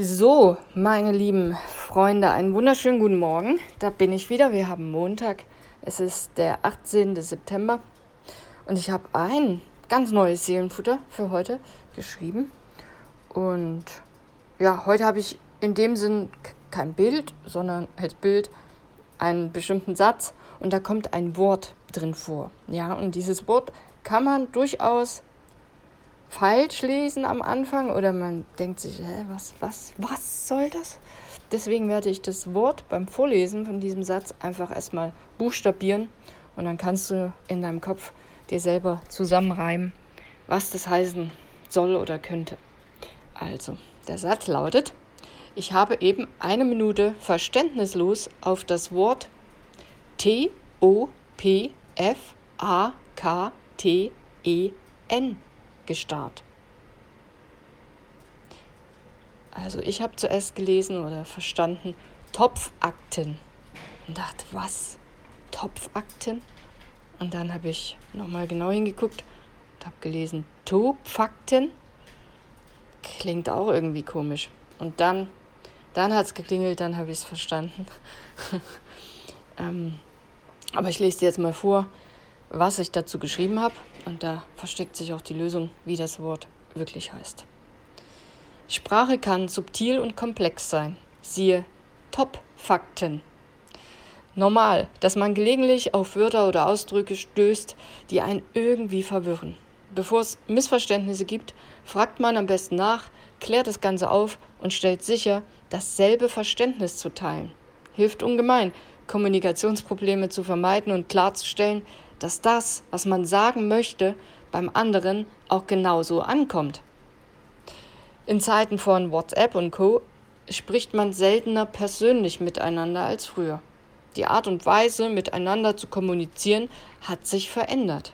So, meine lieben Freunde, einen wunderschönen guten Morgen. Da bin ich wieder. Wir haben Montag. Es ist der 18. September und ich habe ein ganz neues Seelenfutter für heute geschrieben. Und ja, heute habe ich in dem Sinn kein Bild, sondern als Bild einen bestimmten Satz und da kommt ein Wort drin vor. Ja, und dieses Wort kann man durchaus falsch lesen am Anfang oder man denkt sich, hä, was, was, was soll das? Deswegen werde ich das Wort beim Vorlesen von diesem Satz einfach erstmal buchstabieren und dann kannst du in deinem Kopf dir selber zusammenreimen, was das heißen soll oder könnte. Also, der Satz lautet, ich habe eben eine Minute verständnislos auf das Wort T O P F A K T E N gestarrt. Also ich habe zuerst gelesen oder verstanden Topfakten und dachte, was? Topfakten? Und dann habe ich nochmal genau hingeguckt und habe gelesen Topfakten. Klingt auch irgendwie komisch. Und dann, dann hat es geklingelt, dann habe ich es verstanden. ähm, aber ich lese dir jetzt mal vor, was ich dazu geschrieben habe. Und da versteckt sich auch die Lösung, wie das Wort wirklich heißt. Sprache kann subtil und komplex sein. Siehe Top-Fakten. Normal, dass man gelegentlich auf Wörter oder Ausdrücke stößt, die einen irgendwie verwirren. Bevor es Missverständnisse gibt, fragt man am besten nach, klärt das Ganze auf und stellt sicher, dasselbe Verständnis zu teilen. Hilft ungemein, Kommunikationsprobleme zu vermeiden und klarzustellen, dass das, was man sagen möchte, beim anderen auch genauso ankommt. In Zeiten von WhatsApp und Co spricht man seltener persönlich miteinander als früher. Die Art und Weise, miteinander zu kommunizieren, hat sich verändert.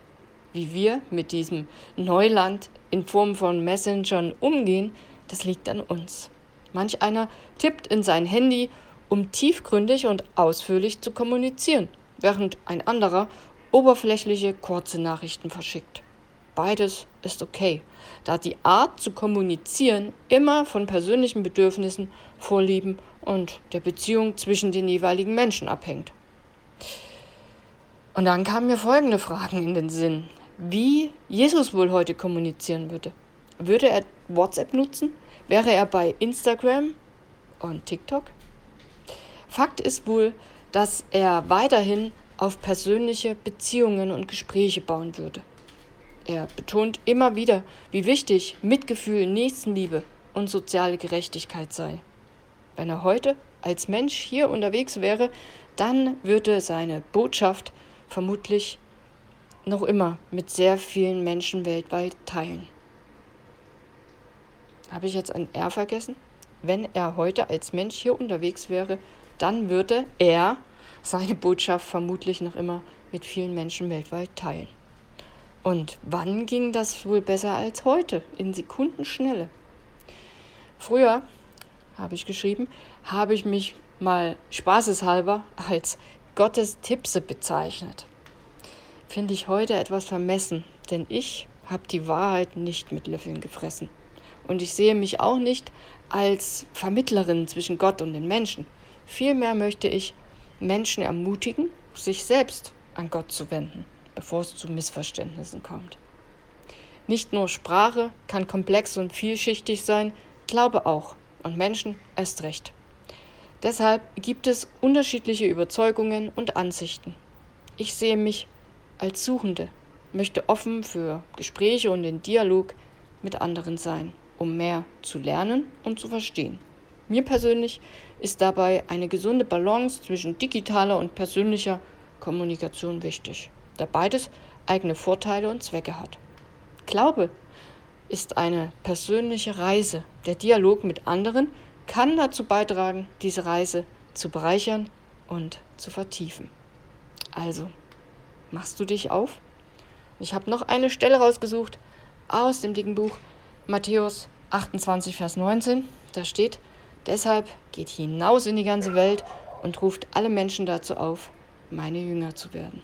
Wie wir mit diesem Neuland in Form von Messengern umgehen, das liegt an uns. Manch einer tippt in sein Handy, um tiefgründig und ausführlich zu kommunizieren, während ein anderer oberflächliche, kurze Nachrichten verschickt. Beides ist okay, da die Art zu kommunizieren immer von persönlichen Bedürfnissen, Vorlieben und der Beziehung zwischen den jeweiligen Menschen abhängt. Und dann kamen mir folgende Fragen in den Sinn. Wie Jesus wohl heute kommunizieren würde? Würde er WhatsApp nutzen? Wäre er bei Instagram und TikTok? Fakt ist wohl, dass er weiterhin auf persönliche Beziehungen und Gespräche bauen würde. Er betont immer wieder, wie wichtig Mitgefühl, Nächstenliebe und soziale Gerechtigkeit sei. Wenn er heute als Mensch hier unterwegs wäre, dann würde seine Botschaft vermutlich noch immer mit sehr vielen Menschen weltweit teilen. Habe ich jetzt ein R vergessen? Wenn er heute als Mensch hier unterwegs wäre, dann würde er seine Botschaft vermutlich noch immer mit vielen Menschen weltweit teilen. Und wann ging das wohl besser als heute? In Sekundenschnelle. Früher, habe ich geschrieben, habe ich mich mal spaßeshalber als Gottes Tippse bezeichnet. Finde ich heute etwas vermessen, denn ich habe die Wahrheit nicht mit Löffeln gefressen. Und ich sehe mich auch nicht als Vermittlerin zwischen Gott und den Menschen. Vielmehr möchte ich Menschen ermutigen, sich selbst an Gott zu wenden, bevor es zu Missverständnissen kommt. Nicht nur Sprache kann komplex und vielschichtig sein, Glaube auch und Menschen erst recht. Deshalb gibt es unterschiedliche Überzeugungen und Ansichten. Ich sehe mich als Suchende, möchte offen für Gespräche und den Dialog mit anderen sein, um mehr zu lernen und zu verstehen. Mir persönlich ist dabei eine gesunde Balance zwischen digitaler und persönlicher Kommunikation wichtig, da beides eigene Vorteile und Zwecke hat. Glaube ist eine persönliche Reise. Der Dialog mit anderen kann dazu beitragen, diese Reise zu bereichern und zu vertiefen. Also, machst du dich auf? Ich habe noch eine Stelle rausgesucht aus dem dicken Buch Matthäus 28, Vers 19. Da steht, Deshalb geht hinaus in die ganze Welt und ruft alle Menschen dazu auf, meine Jünger zu werden.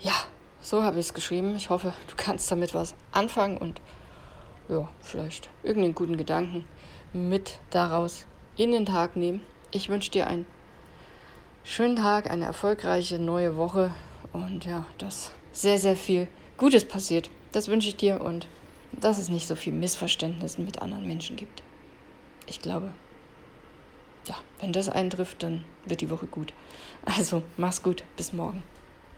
Ja, so habe ich es geschrieben. Ich hoffe, du kannst damit was anfangen und ja, vielleicht irgendeinen guten Gedanken mit daraus in den Tag nehmen. Ich wünsche dir einen schönen Tag, eine erfolgreiche neue Woche und ja, dass sehr, sehr viel Gutes passiert. Das wünsche ich dir und dass es nicht so viel Missverständnisse mit anderen Menschen gibt. Ich glaube. Ja, wenn das eintrifft, dann wird die Woche gut. Also, mach's gut. Bis morgen.